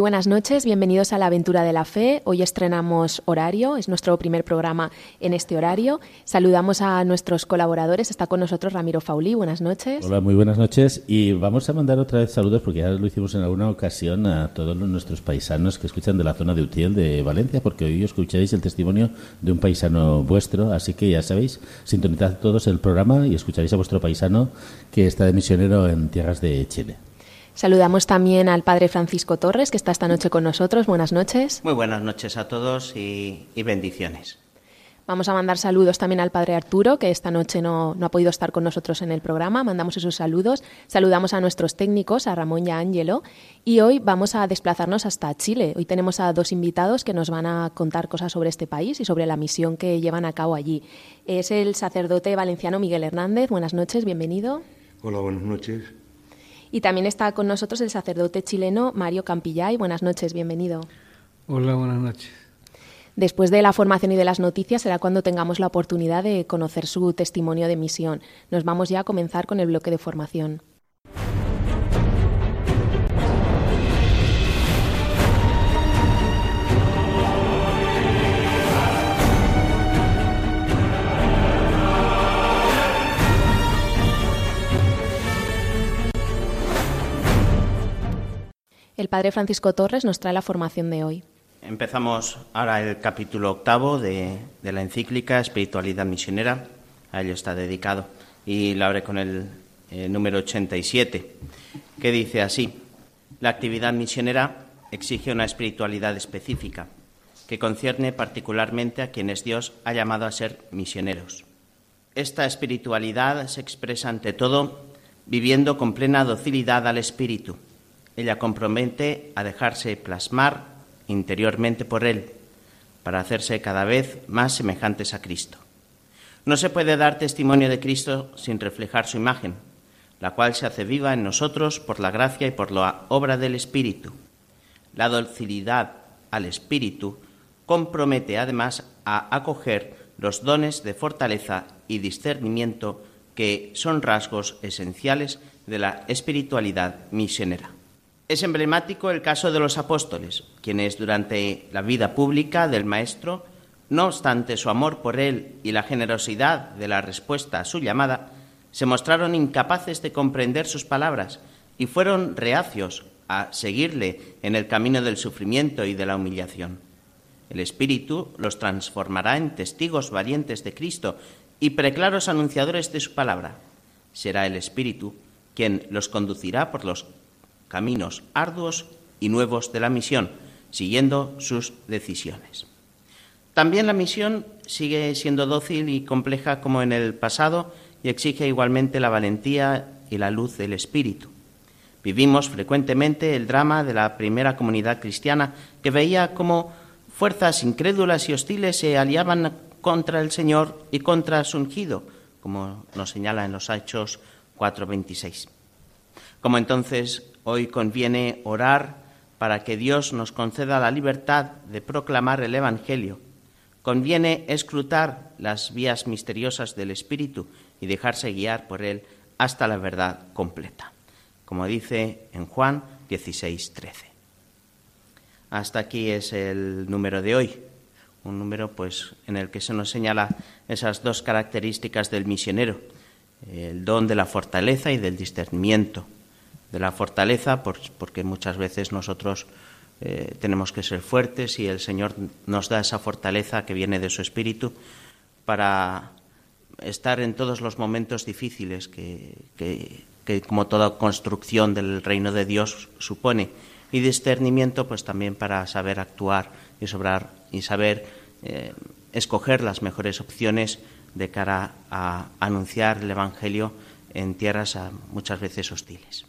Buenas noches, bienvenidos a la aventura de la fe. Hoy estrenamos horario, es nuestro primer programa en este horario. Saludamos a nuestros colaboradores, está con nosotros Ramiro Fauli, buenas noches. Hola, muy buenas noches y vamos a mandar otra vez saludos porque ya lo hicimos en alguna ocasión a todos nuestros paisanos que escuchan de la zona de Utiel de Valencia porque hoy escucharéis el testimonio de un paisano vuestro, así que ya sabéis, sintonizad todos el programa y escucharéis a vuestro paisano que está de misionero en tierras de Chile. Saludamos también al padre Francisco Torres, que está esta noche con nosotros. Buenas noches. Muy buenas noches a todos y, bendiciones. Vamos a mandar saludos también al padre Arturo, que esta noche no, ha podido estar con nosotros en el programa. Mandamos esos saludos. Saludamos a nuestros técnicos, a Ramón y a Ángelo. Y hoy vamos a desplazarnos hasta Chile. Hoy tenemos a dos invitados que nos van a contar cosas sobre este país y sobre la misión que llevan a cabo allí. Es el sacerdote valenciano Miguel Hernández. Buenas noches, bienvenido. Hola, buenas noches. Y también está con nosotros el sacerdote chileno Mario Campillay. Buenas noches, bienvenido. Hola, buenas noches. Después de la formación y de las noticias será cuando tengamos la oportunidad de conocer su testimonio de misión. Nos vamos ya a comenzar con el bloque de formación. El padre Francisco Torres nos trae la formación de hoy. Empezamos ahora el capítulo octavo de, la encíclica Espiritualidad Misionera. A ello está dedicado. Y la abre con el número 87, que dice así. La actividad misionera exige una espiritualidad específica, que concierne particularmente a quienes Dios ha llamado a ser misioneros. Esta espiritualidad se expresa ante todo viviendo con plena docilidad al Espíritu ella compromete a dejarse plasmar interiormente por Él, para hacerse cada vez más semejantes a Cristo. No se puede dar testimonio de Cristo sin reflejar su imagen, la cual se hace viva en nosotros por la gracia y por la obra del Espíritu. La docilidad al Espíritu compromete además a acoger los dones de fortaleza y discernimiento que son rasgos esenciales de la espiritualidad misionera. Es emblemático el caso de los apóstoles, quienes durante la vida pública del Maestro, no obstante su amor por él y la generosidad de la respuesta a su llamada, se mostraron incapaces de comprender sus palabras y fueron reacios a seguirle en el camino del sufrimiento y de la humillación. El Espíritu los transformará en testigos valientes de Cristo y preclaros anunciadores de su palabra. Será el Espíritu quien los conducirá por los caminos arduos y nuevos de la misión, siguiendo sus decisiones. También la misión sigue siendo dócil y compleja como en el pasado y exige igualmente la valentía y la luz del espíritu. Vivimos frecuentemente el drama de la primera comunidad cristiana que veía cómo fuerzas incrédulas y hostiles se aliaban contra el Señor y contra su ungido, como nos señala en los Hechos 4:26. Como entonces Hoy conviene orar para que Dios nos conceda la libertad de proclamar el Evangelio. Conviene escrutar las vías misteriosas del Espíritu y dejarse guiar por Él hasta la verdad completa, como dice en Juan 16, 13. Hasta aquí es el número de hoy, un número pues en el que se nos señala esas dos características del misionero, el don de la fortaleza y del discernimiento de la fortaleza, porque muchas veces nosotros eh, tenemos que ser fuertes y el Señor nos da esa fortaleza que viene de su Espíritu para estar en todos los momentos difíciles que, como toda construcción del reino de Dios supone y discernimiento pues también para saber actuar y sobrar y saber eh, escoger las mejores opciones de cara a anunciar el Evangelio en tierras muchas veces hostiles.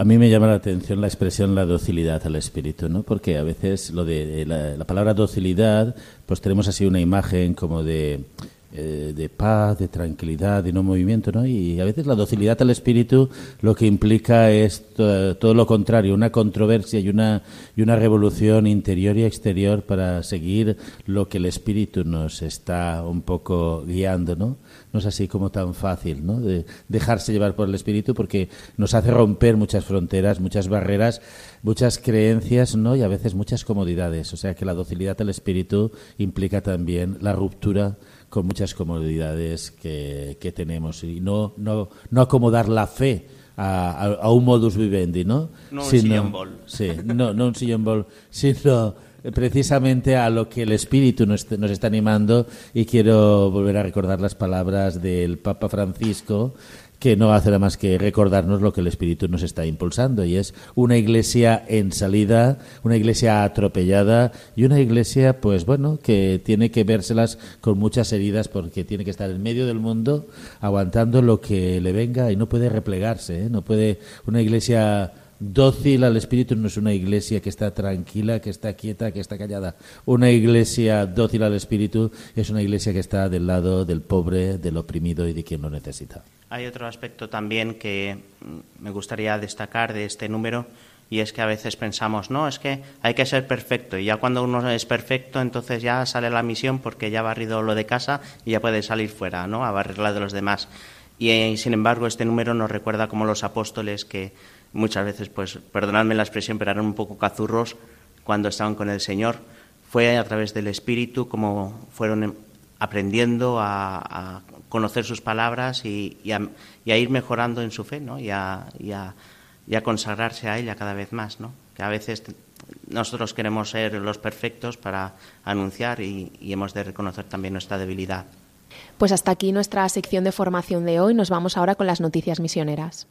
A mí me llama la atención la expresión la docilidad al espíritu, ¿no? Porque a veces lo de la, palabra docilidad, pues tenemos así una imagen como de eh, de paz, de tranquilidad, de no movimiento, ¿no? Y a veces la docilidad al espíritu lo que implica es todo lo contrario, una controversia y una, y una revolución interior y exterior para seguir lo que el espíritu nos está un poco guiando, ¿no? No es así como tan fácil, ¿no? De dejarse llevar por el espíritu porque nos hace romper muchas fronteras, muchas barreras, muchas creencias, ¿no? Y a veces muchas comodidades. O sea que la docilidad al espíritu implica también la ruptura con muchas comodidades que, que tenemos y no, no, no acomodar la fe a, a, un modus vivendi, ¿no? No un sillón bol. Sí, no, no un sillón bol, sino precisamente a lo que el Espíritu nos, nos, está animando y quiero volver a recordar las palabras del Papa Francisco que no hace nada más que recordarnos lo que el Espíritu nos está impulsando y es una iglesia en salida, una iglesia atropellada y una iglesia, pues bueno, que tiene que vérselas con muchas heridas porque tiene que estar en medio del mundo aguantando lo que le venga y no puede replegarse, ¿eh? no puede una iglesia dócil al Espíritu no es una iglesia que está tranquila, que está quieta, que está callada. Una iglesia dócil al Espíritu es una iglesia que está del lado del pobre, del oprimido y de quien lo necesita. Hay otro aspecto también que mm, me gustaría destacar de este número y es que a veces pensamos, no, es que hay que ser perfecto y ya cuando uno es perfecto entonces ya sale la misión porque ya ha barrido lo de casa y ya puede salir fuera, ¿no? A barrer la de los demás. Y eh, sin embargo este número nos recuerda como los apóstoles que muchas veces, pues, perdonadme la expresión, pero eran un poco cazurros cuando estaban con el Señor. Fue a través del Espíritu como fueron aprendiendo a, conocer sus palabras y, a, ir mejorando en su fe, ¿no? Y a, consagrarse a ella cada vez más, ¿no? Que a veces nosotros queremos ser los perfectos para anunciar y, y hemos de reconocer también nuestra debilidad. Pues hasta aquí nuestra sección de formación de hoy. Nos vamos ahora con las noticias misioneras.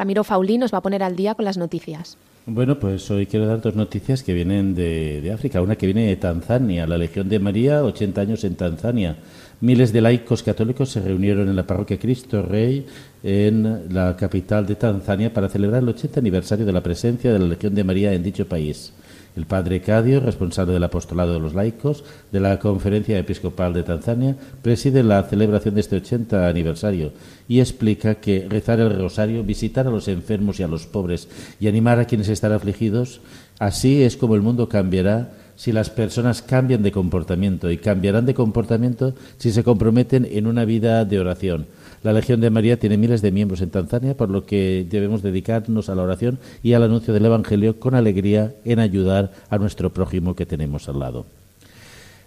Ramiro Faulí nos va a poner al día con las noticias. Bueno, pues hoy quiero dar dos noticias que vienen de, África. Una que viene de Tanzania, la Legión de María, 80 años en Tanzania. Miles de laicos católicos se reunieron en la parroquia Cristo Rey en la capital de Tanzania para celebrar el 80 aniversario de la presencia de la Legión de María en dicho país. El padre Cadio, responsable del apostolado de los laicos de la Conferencia Episcopal de Tanzania, preside la celebración de este 80 aniversario y explica que rezar el rosario, visitar a los enfermos y a los pobres y animar a quienes están afligidos, así es como el mundo cambiará si las personas cambian de comportamiento y cambiarán de comportamiento si se comprometen en una vida de oración la Legión de María tiene miles de miembros en Tanzania, por lo que debemos dedicarnos a la oración y al anuncio del Evangelio con alegría en ayudar a nuestro prójimo que tenemos al lado.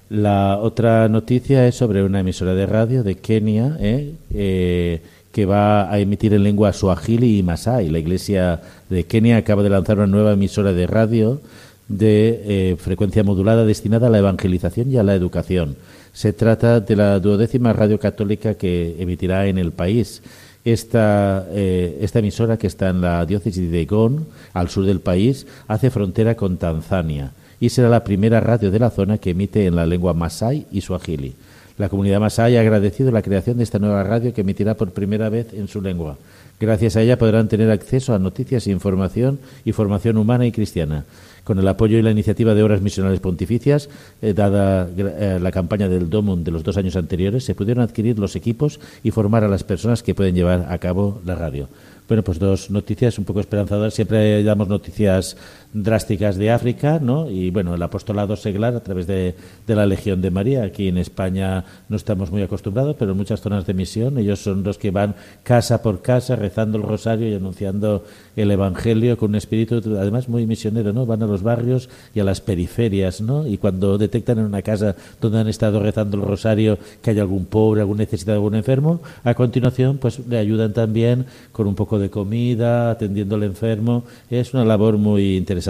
La otra noticia es sobre una emisora de radio de Kenia ¿eh? Eh, que va a emitir en lengua suajili y masai. La Iglesia de Kenia acaba de lanzar una nueva emisora de radio de eh, frecuencia modulada destinada a la evangelización y a la educación. Se trata de la duodécima radio católica que emitirá en el país. Esta, eh, esta emisora, que está en la diócesis de Gon, al sur del país, hace frontera con Tanzania y será la primera radio de la zona que emite en la lengua masai y suajili. La comunidad masai ha agradecido la creación de esta nueva radio que emitirá por primera vez en su lengua. Gracias a ella podrán tener acceso a noticias, información y formación humana y cristiana con el apoyo y la iniciativa de Horas Misionales Pontificias, eh, dada eh, la campaña del DOMUN de los dos años anteriores, se pudieron adquirir los equipos y formar a las personas que pueden llevar a cabo la radio. Bueno, pues dos noticias un poco esperanzadoras. Siempre damos noticias drásticas de África, ¿no? Y bueno, el apostolado seglar a través de, la Legión de María. Aquí en España no estamos muy acostumbrados, pero en muchas zonas de misión ellos son los que van casa por casa rezando el rosario y anunciando el Evangelio con un espíritu además muy misionero, ¿no? Van a los barrios y a las periferias, ¿no? Y cuando detectan en una casa donde han estado rezando el rosario que hay algún pobre, algún necesitado, algún enfermo, a continuación pues le ayudan también con un poco de comida, atendiendo al enfermo. Es una labor muy interesante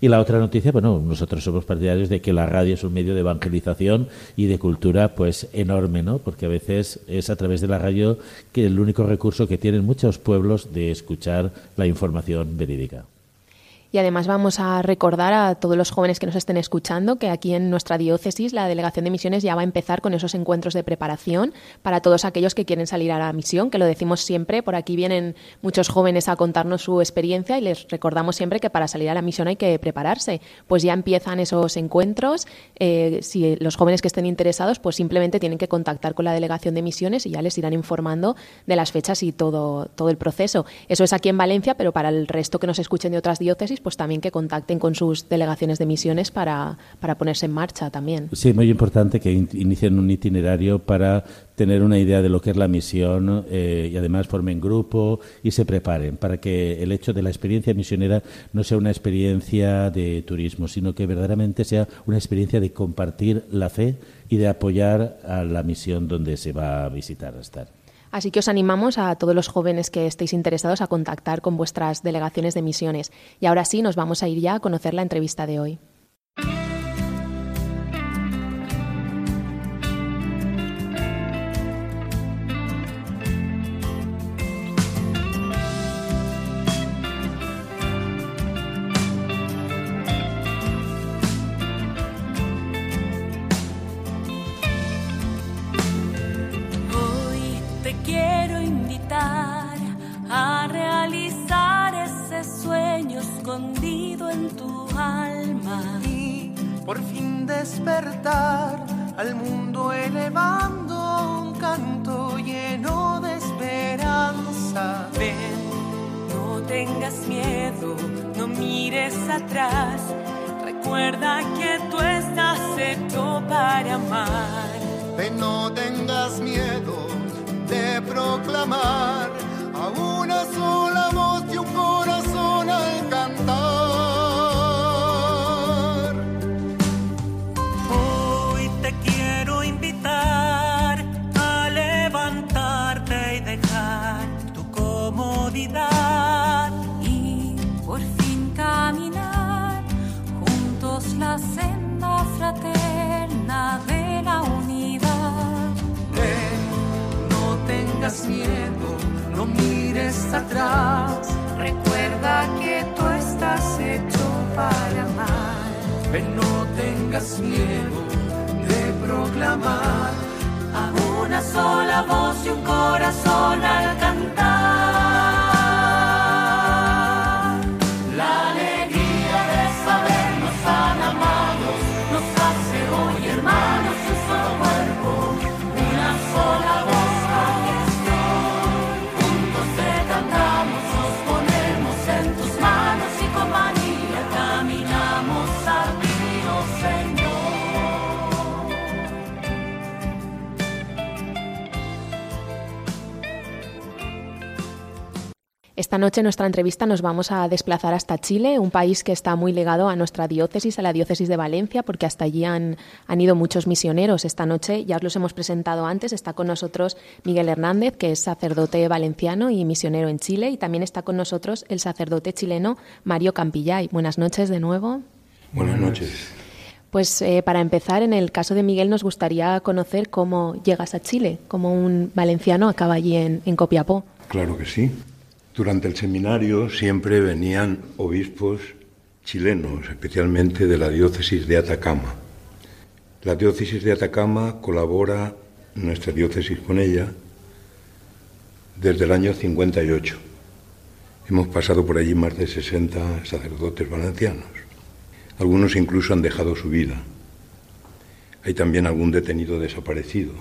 y la otra noticia, bueno, nosotros somos partidarios de que la radio es un medio de evangelización y de cultura pues enorme, ¿no? Porque a veces es a través de la radio que el único recurso que tienen muchos pueblos de escuchar la información verídica. Y además vamos a recordar a todos los jóvenes que nos estén escuchando que aquí en nuestra diócesis la Delegación de Misiones ya va a empezar con esos encuentros de preparación para todos aquellos que quieren salir a la misión, que lo decimos siempre, por aquí vienen muchos jóvenes a contarnos su experiencia y les recordamos siempre que para salir a la misión hay que prepararse. Pues ya empiezan esos encuentros, eh, si los jóvenes que estén interesados pues simplemente tienen que contactar con la Delegación de Misiones y ya les irán informando de las fechas y todo, todo el proceso. Eso es aquí en Valencia, pero para el resto que nos escuchen de otras diócesis, pues también que contacten con sus delegaciones de misiones para, para ponerse en marcha también. Sí, muy importante que inicien un itinerario para tener una idea de lo que es la misión eh, y además formen grupo y se preparen para que el hecho de la experiencia misionera no sea una experiencia de turismo, sino que verdaderamente sea una experiencia de compartir la fe y de apoyar a la misión donde se va a visitar, a estar. Así que os animamos a todos los jóvenes que estéis interesados a contactar con vuestras delegaciones de misiones. Y ahora sí, nos vamos a ir ya a conocer la entrevista de hoy. Al mundo elevando un canto lleno de esperanza. Ven, no tengas miedo, no mires atrás. Recuerda que tú estás hecho para amar. Ven, no tengas miedo de proclamar a una sola fraterna de la unidad. Ven, no tengas miedo, no mires atrás. Recuerda que tú estás hecho para amar. Ven, no tengas miedo de proclamar a una sola voz y un corazón al cantar. Esta noche en nuestra entrevista nos vamos a desplazar hasta Chile, un país que está muy ligado a nuestra diócesis, a la diócesis de Valencia, porque hasta allí han, han ido muchos misioneros. Esta noche ya os los hemos presentado antes. Está con nosotros Miguel Hernández, que es sacerdote valenciano y misionero en Chile, y también está con nosotros el sacerdote chileno Mario Campillay. Buenas noches de nuevo. Buenas noches. Pues eh, para empezar, en el caso de Miguel nos gustaría conocer cómo llegas a Chile, cómo un valenciano acaba allí en, en Copiapó. Claro que sí. Durante el seminario siempre venían obispos chilenos, especialmente de la diócesis de Atacama. La diócesis de Atacama colabora nuestra diócesis con ella desde el año 58. Hemos pasado por allí más de 60 sacerdotes valencianos. Algunos incluso han dejado su vida. Hay también algún detenido desaparecido,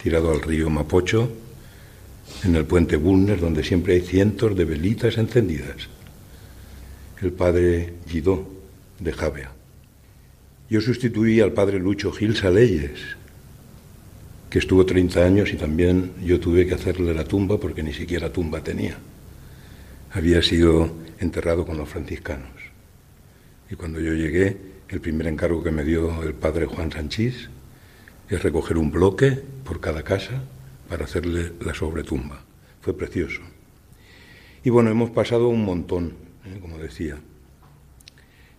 tirado al río Mapocho en el puente Bulner, donde siempre hay cientos de velitas encendidas. El padre Guidó de Javea. Yo sustituí al padre Lucho Gil Saleyes, que estuvo 30 años y también yo tuve que hacerle la tumba porque ni siquiera tumba tenía. Había sido enterrado con los franciscanos. Y cuando yo llegué, el primer encargo que me dio el padre Juan Sanchís es recoger un bloque por cada casa para hacerle la sobretumba. Fue precioso. Y bueno, hemos pasado un montón, ¿eh? como decía.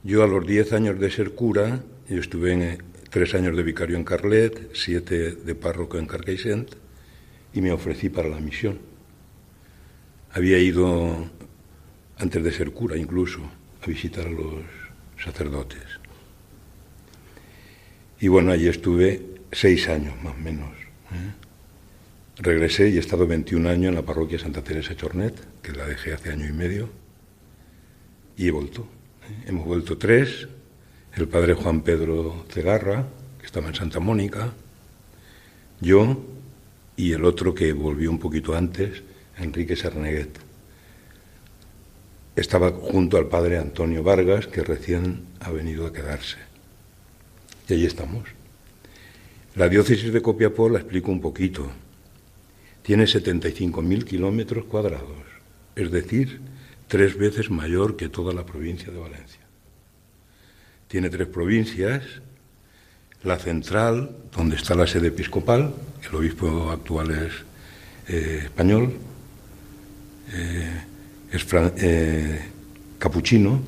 Yo a los diez años de ser cura, yo estuve eh, tres años de vicario en Carlet, siete de párroco en Carcaixent, y me ofrecí para la misión. Había ido, antes de ser cura incluso, a visitar a los sacerdotes. Y bueno, allí estuve seis años más o menos. ¿eh? Regresé y he estado 21 años en la parroquia Santa Teresa Chornet, que la dejé hace año y medio, y he vuelto. ¿eh? Hemos vuelto tres, el padre Juan Pedro Cegarra, que estaba en Santa Mónica, yo y el otro que volvió un poquito antes, Enrique Sarneguet. Estaba junto al padre Antonio Vargas, que recién ha venido a quedarse. Y allí estamos. La diócesis de Copiapó la explico un poquito. Tiene 75.000 kilómetros cuadrados, es decir, tres veces mayor que toda la provincia de Valencia. Tiene tres provincias, la central, donde está la sede episcopal, el obispo actual es eh, español, eh, es eh, capuchino,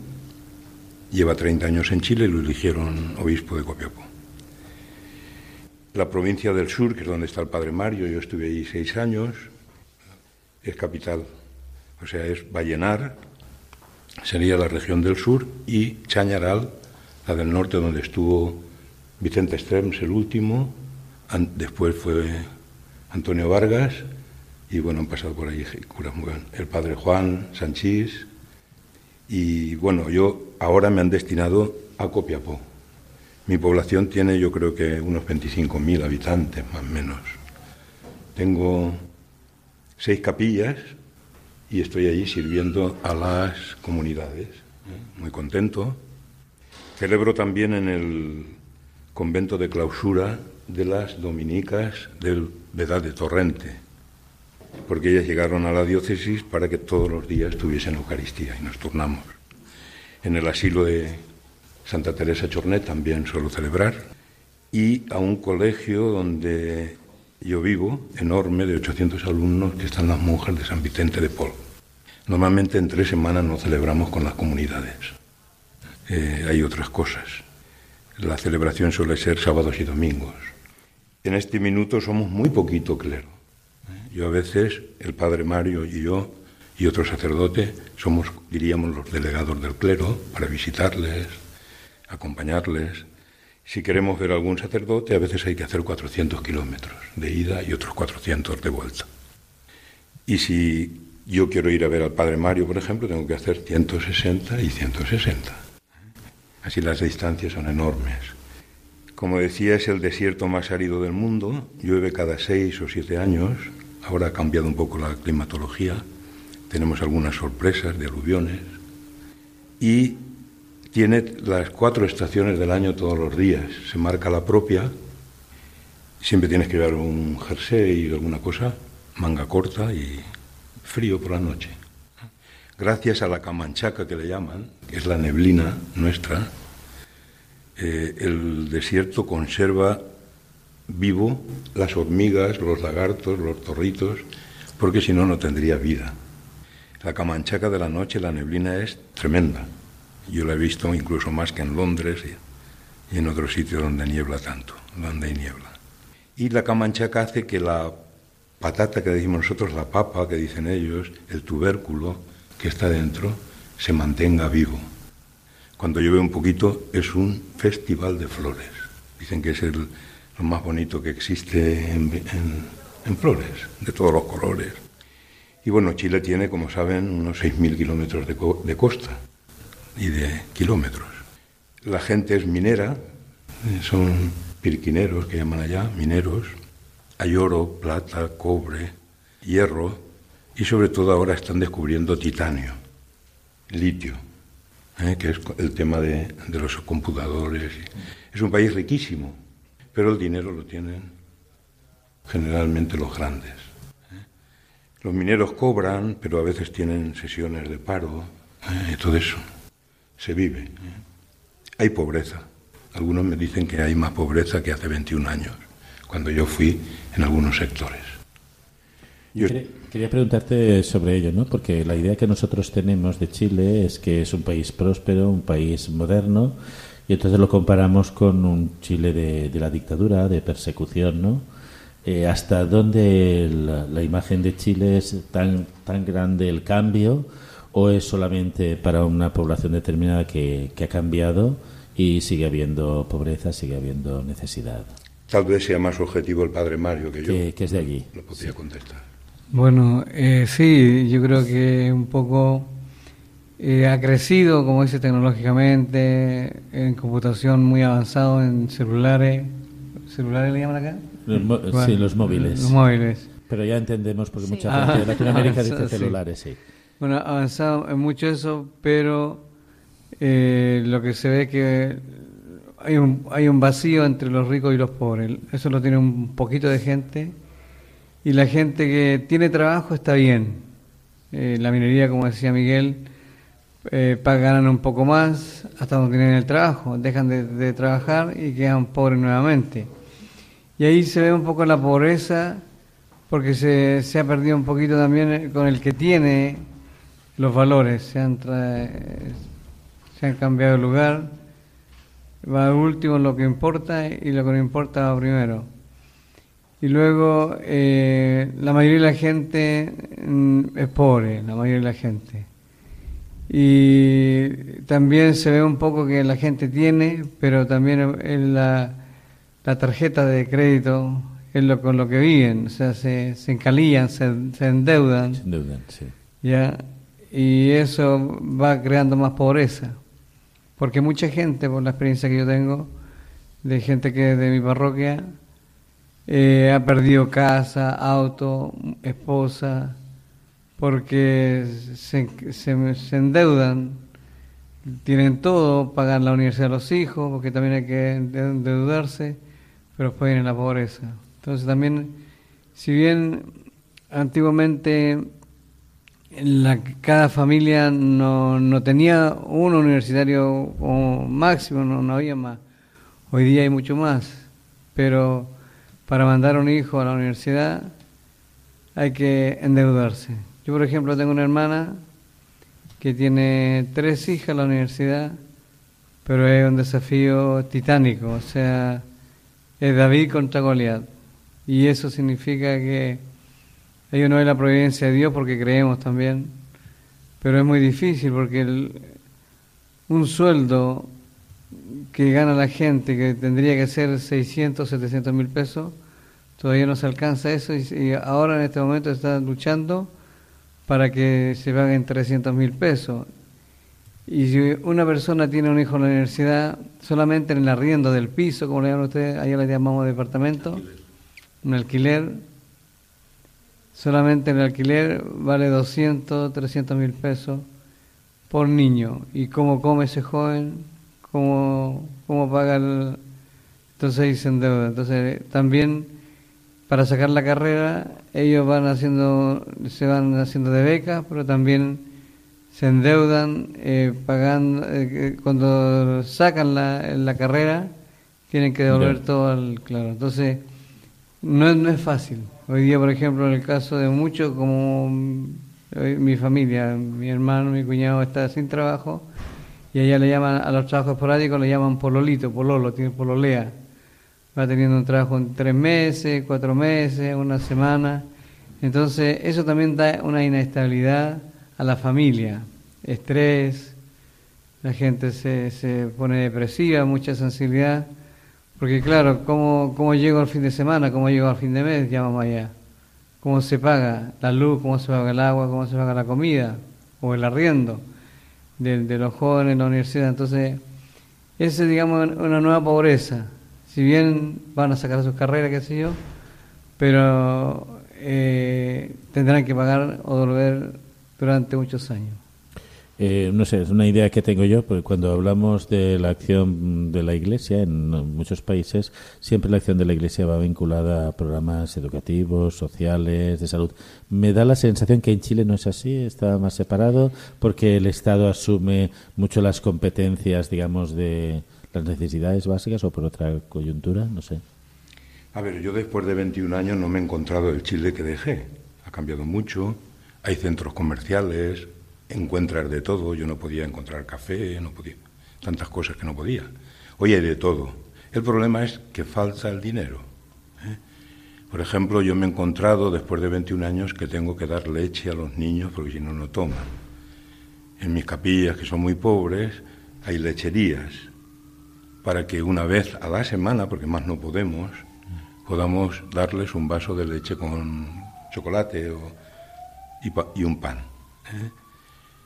lleva 30 años en Chile y lo eligieron obispo de Copiapó. La provincia del sur, que es donde está el padre Mario, yo estuve ahí seis años, es capital, o sea, es Vallenar, sería la región del sur, y Chañaral, la del norte, donde estuvo Vicente Strems, el último, después fue Antonio Vargas, y bueno, han pasado por ahí curas muy. El padre Juan Sanchís, y bueno, yo ahora me han destinado a Copiapó mi población tiene yo creo que unos 25.000 habitantes, más o menos. Tengo seis capillas y estoy allí sirviendo a las comunidades. ¿eh? Muy contento. Celebro también en el convento de clausura de las dominicas del Vedad de Torrente, porque ellas llegaron a la diócesis para que todos los días tuviesen Eucaristía y nos turnamos. En el asilo de Santa Teresa Chornet también suelo celebrar, y a un colegio donde yo vivo, enorme, de 800 alumnos, que están las monjas de San Vicente de Paul. Normalmente en tres semanas no celebramos con las comunidades. Eh, hay otras cosas. La celebración suele ser sábados y domingos. En este minuto somos muy poquito clero. Yo a veces, el padre Mario y yo y otro sacerdote somos, diríamos, los delegados del clero para visitarles, acompañarles. Si queremos ver algún sacerdote, a veces hay que hacer 400 kilómetros de ida y otros 400 de vuelta. Y si yo quiero ir a ver al Padre Mario, por ejemplo, tengo que hacer 160 y 160. Así las distancias son enormes. Como decía, es el desierto más árido del mundo, llueve cada seis o siete años, ahora ha cambiado un poco la climatología, tenemos algunas sorpresas de aluviones, y tiene las cuatro estaciones del año todos los días. Se marca la propia. Siempre tienes que llevar un jersey y alguna cosa, manga corta y frío por la noche. Gracias a la camanchaca que le llaman, que es la neblina nuestra, eh, el desierto conserva vivo las hormigas, los lagartos, los torritos, porque si no, no tendría vida. La camanchaca de la noche, la neblina es tremenda. Yo la he visto incluso más que en Londres y, en otros sitios donde niebla tanto, donde hay niebla. Y la camanchaca hace que la patata que decimos nosotros, la papa que dicen ellos, el tubérculo que está dentro, se mantenga vivo. Cuando llueve un poquito es un festival de flores. Dicen que es el, lo más bonito que existe en, flores, de todos los colores. Y bueno, Chile tiene, como saben, unos 6.000 kilómetros de costa y de kilómetros. La gente es minera, son pirquineros que llaman allá, mineros. Hay oro, plata, cobre, hierro y sobre todo ahora están descubriendo titanio, litio, ¿eh? que es el tema de, los computadores. Es un país riquísimo, pero el dinero lo tienen generalmente los grandes. ¿eh? Los mineros cobran, pero a veces tienen sesiones de paro ¿eh? y todo eso se vive. ¿eh? Hay pobreza. Algunos me dicen que hay más pobreza que hace 21 años, cuando yo fui en algunos sectores. Quería preguntarte sobre ello, ¿no? Porque la idea que nosotros tenemos de Chile es que es un país próspero, un país moderno, y entonces lo comparamos con un Chile de, la dictadura, de persecución, ¿no? Eh, ¿Hasta dónde la, la, imagen de Chile es tan, tan grande el cambio? O es solamente para una población determinada que, que ha cambiado y sigue habiendo pobreza, sigue habiendo necesidad? Tal vez sea más objetivo el padre Mario que yo. Que, que es de allí. Lo podría contestar. Bueno, eh, sí, yo creo que un poco eh, ha crecido, como dice, tecnológicamente, en computación muy avanzado, en celulares. ¿Celulares le llaman acá? Los sí, los móviles. Los móviles. Pero ya entendemos porque Sí. mucha gente de Ah, Latinoamérica dice sí. celulares, sí. Bueno, avanzado en mucho eso, pero eh, lo que se ve que hay un, hay un vacío entre los ricos y los pobres. Eso lo tiene un poquito de gente. Y la gente que tiene trabajo está bien. Eh, la minería, como decía Miguel, eh, pa- ganan un poco más hasta donde tienen el trabajo. Dejan de, de trabajar y quedan pobres nuevamente. Y ahí se ve un poco la pobreza, porque se, se ha perdido un poquito también con el que tiene los valores, se han, se han cambiado de lugar, va último lo que importa y lo que no importa va primero. Y luego eh, la mayoría de la gente mm, es pobre, la mayoría de la gente. Y también se ve un poco que la gente tiene, pero también la, la tarjeta de crédito es lo con lo que viven, o sea, se, se encalillan, se, se endeudan, Sin duda, sí. ¿ya? Y eso va creando más pobreza. Porque mucha gente, por la experiencia que yo tengo, de gente que es de mi parroquia, eh, ha perdido casa, auto, esposa, porque se, se, se endeudan, tienen todo, pagan la universidad de los hijos, porque también hay que endeudarse, pero después viene la pobreza. Entonces también, si bien antiguamente la, cada familia no, no tenía un universitario máximo, no, no había más. Hoy día hay mucho más, pero para mandar un hijo a la universidad hay que endeudarse. Yo, por ejemplo, tengo una hermana que tiene tres hijas en la universidad, pero es un desafío titánico, o sea, es David contra Goliat. Y eso significa que ello no es la providencia de Dios porque creemos también, pero es muy difícil porque un sueldo que gana la gente, que tendría que ser 600, 700 mil pesos, todavía no se alcanza eso y, ahora en este momento está luchando para que se paguen 300 mil pesos. Y si una persona tiene un hijo en la universidad, solamente en el arriendo del piso, como le llaman ustedes, allá le llamamos departamento, un alquiler, solamente el alquiler vale 200, 300 mil pesos por niño. ¿Y cómo come ese joven? ¿Cómo, cómo paga el...? Entonces ahí se endeuda. Entonces también para sacar la carrera ellos van haciendo, se van haciendo de becas, pero también se endeudan eh, pagando, eh, cuando sacan la, la carrera tienen que devolver todo al claro. Entonces no es, no es fácil. Hoy día, por ejemplo, en el caso de muchos, como hoy mi familia, mi hermano, mi cuñado está sin trabajo y allá le llaman, a los trabajos esporádicos le llaman pololito, pololo, tiene pololea. Va teniendo un trabajo en tres meses, cuatro meses, una semana. Entonces, eso también da una inestabilidad a la familia, estrés, la gente se, se pone depresiva, mucha sensibilidad, porque claro, ¿cómo, ¿cómo llego al fin de semana? ¿Cómo llego al fin de mes? Ya vamos allá. ¿Cómo se paga la luz? ¿Cómo se paga el agua? ¿Cómo se paga la comida? O el arriendo de, de los jóvenes en la universidad. Entonces, esa es, digamos, una nueva pobreza. Si bien van a sacar sus carreras, qué sé yo, pero eh, tendrán que pagar o devolver durante muchos años. Eh, no sé, es una idea que tengo yo, porque cuando hablamos de la acción de la Iglesia en muchos países, siempre la acción de la Iglesia va vinculada a programas educativos, sociales, de salud. Me da la sensación que en Chile no es así, está más separado, porque el Estado asume mucho las competencias, digamos, de las necesidades básicas o por otra coyuntura, no sé. A ver, yo después de 21 años no me he encontrado el Chile que dejé. Ha cambiado mucho, hay centros comerciales, encuentras de todo. Yo no podía encontrar café, no podía, tantas cosas que no podía. Hoy hay de todo. El problema es que falta el dinero. ¿eh? Por ejemplo, yo me he encontrado después de 21 años que tengo que dar leche a los niños porque si no, no toman. en mis capillas, que son muy pobres, hay lecherías, para que una vez a la semana, porque más no podemos, podamos darles un vaso de leche con chocolate o, y, y un pan. ¿eh?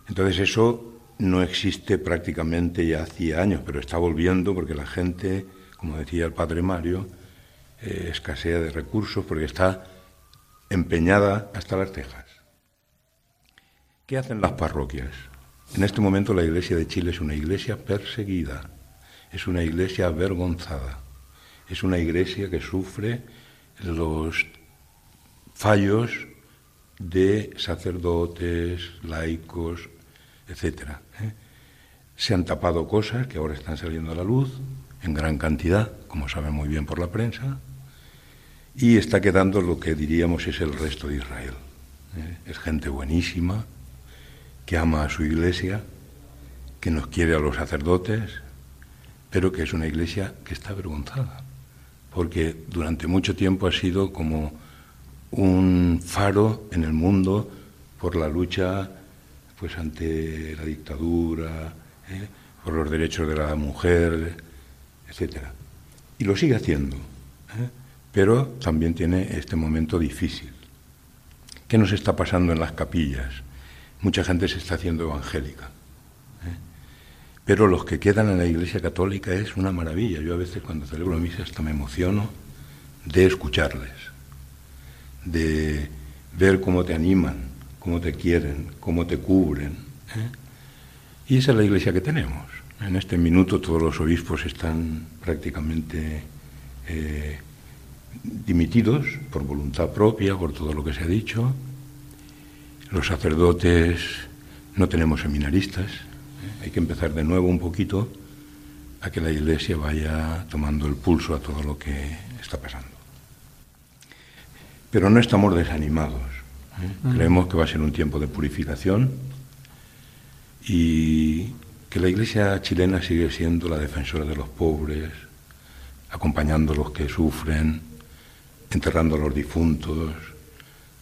Entonces eso no existe prácticamente ya hacía años, pero está volviendo porque la gente, como decía el padre Mario, eh, escasea de recursos porque está empeñada hasta las cejas. ¿Qué hacen las parroquias? En este momento la Iglesia de Chile es una iglesia perseguida, es una iglesia avergonzada, es una iglesia que sufre los fallos de sacerdotes, laicos, etcétera. ¿eh? Se han tapado cosas que ahora están saliendo a la luz en gran cantidad, como saben muy bien por la prensa, y está quedando lo que diríamos es el resto de Israel. ¿eh? Es gente buenísima, que ama a su iglesia, que nos quiere a los sacerdotes, pero que es una iglesia que está avergonzada, porque durante mucho tiempo ha sido como un faro en el mundo por la lucha pues ante la dictadura, ¿eh? por los derechos de la mujer, etcétera. Y lo sigue haciendo, ¿eh? pero también tiene este momento difícil. ¿Qué nos está pasando en las capillas? Mucha gente se está haciendo evangélica. ¿eh? Pero los que quedan en la Iglesia Católica es una maravilla. Yo a veces cuando celebro misa hasta me emociono de escucharles, de ver cómo te animan, cómo te quieren, cómo te cubren. ¿eh? Y esa es la Iglesia que tenemos. En este minuto todos los obispos están prácticamente eh, dimitidos por voluntad propia, por todo lo que se ha dicho. Los sacerdotes no tenemos seminaristas. ¿eh? Hay que empezar de nuevo un poquito a que la Iglesia vaya tomando el pulso a todo lo que está pasando. Pero no estamos desanimados. Creemos que va a ser un tiempo de purificación y que la Iglesia chilena sigue siendo la defensora de los pobres, acompañando a los que sufren, enterrando a los difuntos,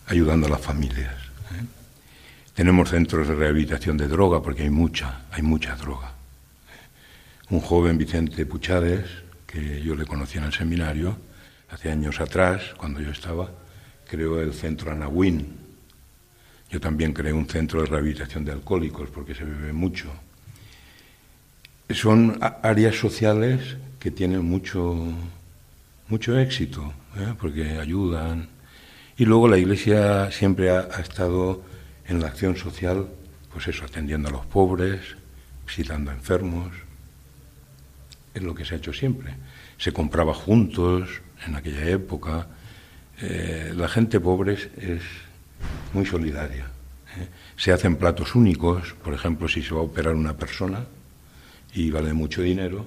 ayudando a las familias. ¿eh? Tenemos centros de rehabilitación de droga porque hay mucha, hay mucha droga. Un joven Vicente Puchades, que yo le conocí en el seminario, hace años atrás, cuando yo estaba, creó el centro Anahuín. Yo también creé un centro de rehabilitación de alcohólicos porque se bebe mucho. Son áreas sociales que tienen mucho, mucho éxito, ¿eh? porque ayudan. Y luego la Iglesia siempre ha, estado en la acción social, pues eso, atendiendo a los pobres, visitando a enfermos. Es lo que se ha hecho siempre. Se compraba juntos en aquella época. Eh, la gente pobre es muy solidaria. Se hacen platos únicos, por ejemplo, si se va a operar una persona y vale mucho dinero,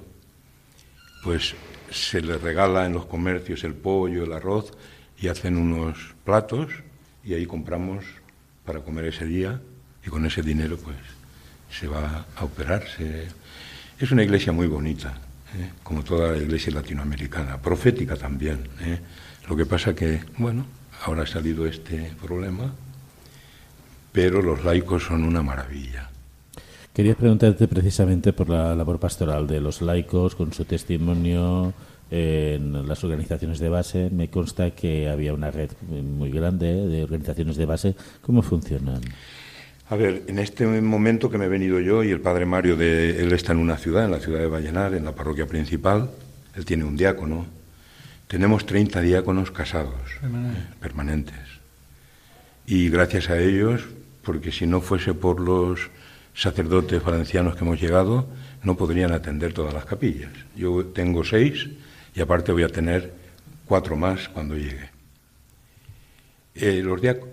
pues se le regala en los comercios el pollo, el arroz y hacen unos platos y ahí compramos para comer ese día y con ese dinero pues se va a operarse. Es una iglesia muy bonita, ¿eh? como toda la iglesia latinoamericana, profética también. ¿eh? Lo que pasa que, bueno, ahora ha salido este problema, pero los laicos son una maravilla. Quería preguntarte precisamente por la labor pastoral de los laicos, con su testimonio en las organizaciones de base. Me consta que había una red muy grande de organizaciones de base. ¿Cómo funcionan? A ver, en este momento que me he venido yo y el padre Mario, de, él está en una ciudad, en la ciudad de Vallenar, en la parroquia principal, él tiene un diácono. Tenemos 30 diáconos casados, Permanente. permanentes. Y gracias a ellos, porque si no fuese por los sacerdotes valencianos que hemos llegado, no podrían atender todas las capillas. Yo tengo seis y aparte voy a tener cuatro más cuando llegue. Eh,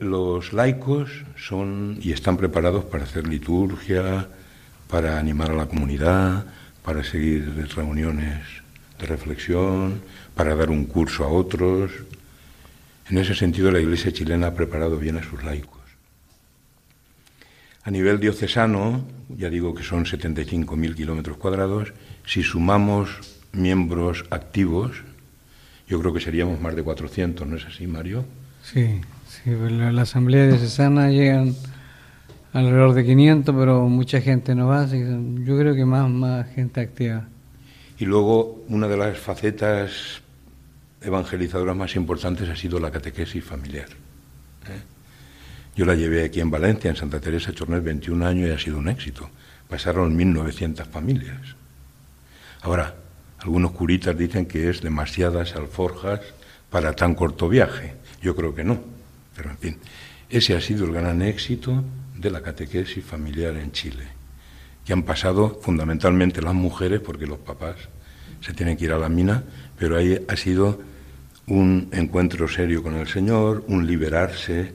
los laicos son y están preparados para hacer liturgia, para animar a la comunidad, para seguir reuniones de reflexión, para dar un curso a otros. En ese sentido, la Iglesia chilena ha preparado bien a sus laicos. A nivel diocesano, ya digo que son 75.000 kilómetros cuadrados, si sumamos miembros activos, yo creo que seríamos más de 400, ¿no es así, Mario? Sí, sí, pues la, la asamblea diocesana llegan alrededor de 500, pero mucha gente no va, yo creo que más, más gente activa. Y luego una de las facetas evangelizadoras más importantes ha sido la catequesis familiar. ¿eh? Yo la llevé aquí en Valencia, en Santa Teresa Chornet, 21 años y ha sido un éxito. Pasaron 1.900 familias. Ahora, algunos curitas dicen que es demasiadas alforjas para tan corto viaje. Yo creo que no. Pero en fin, ese ha sido el gran éxito de la catequesis familiar en Chile, que han pasado fundamentalmente las mujeres, porque los papás se tienen que ir a la mina, pero ahí ha sido un encuentro serio con el Señor, un liberarse,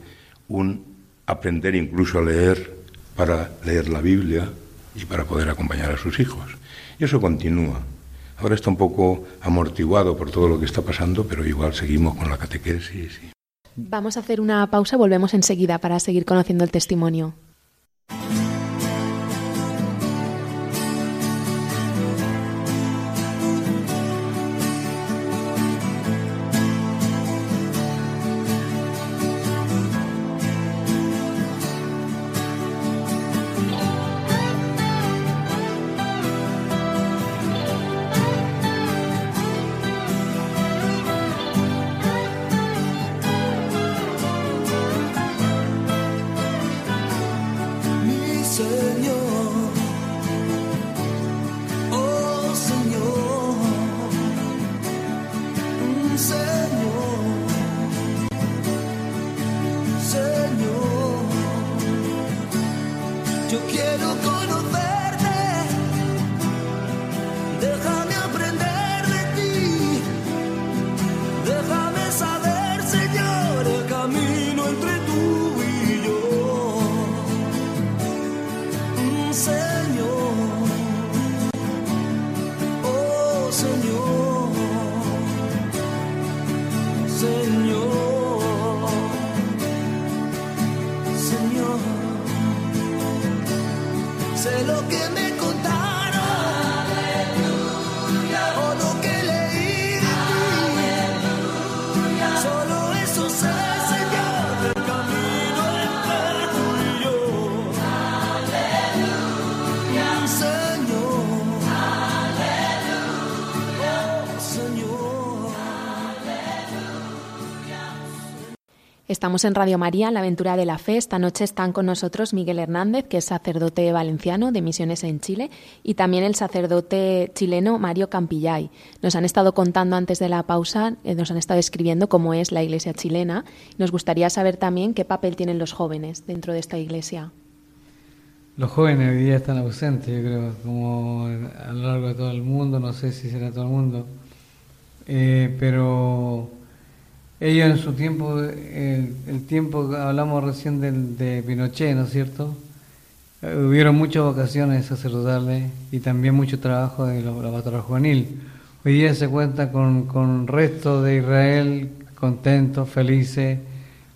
un aprender incluso a leer para leer la Biblia y para poder acompañar a sus hijos. Y eso continúa. Ahora está un poco amortiguado por todo lo que está pasando, pero igual seguimos con la catequesis. Vamos a hacer una pausa, volvemos enseguida para seguir conociendo el testimonio. Estamos en Radio María, en la aventura de la fe. Esta noche están con nosotros Miguel Hernández, que es sacerdote valenciano de misiones en Chile, y también el sacerdote chileno Mario Campillay. Nos han estado contando antes de la pausa, eh, nos han estado escribiendo cómo es la iglesia chilena. Nos gustaría saber también qué papel tienen los jóvenes dentro de esta iglesia. Los jóvenes hoy día están ausentes, yo creo, como a lo largo de todo el mundo, no sé si será todo el mundo, Eh, pero ellos en su tiempo, el, tiempo, hablamos recién del, de Pinochet, ¿no es cierto? Eh, hubieron muchas vocaciones sacerdotales y también mucho trabajo de la, pastoral juvenil. Hoy día se cuenta con, con restos de Israel contentos, felices,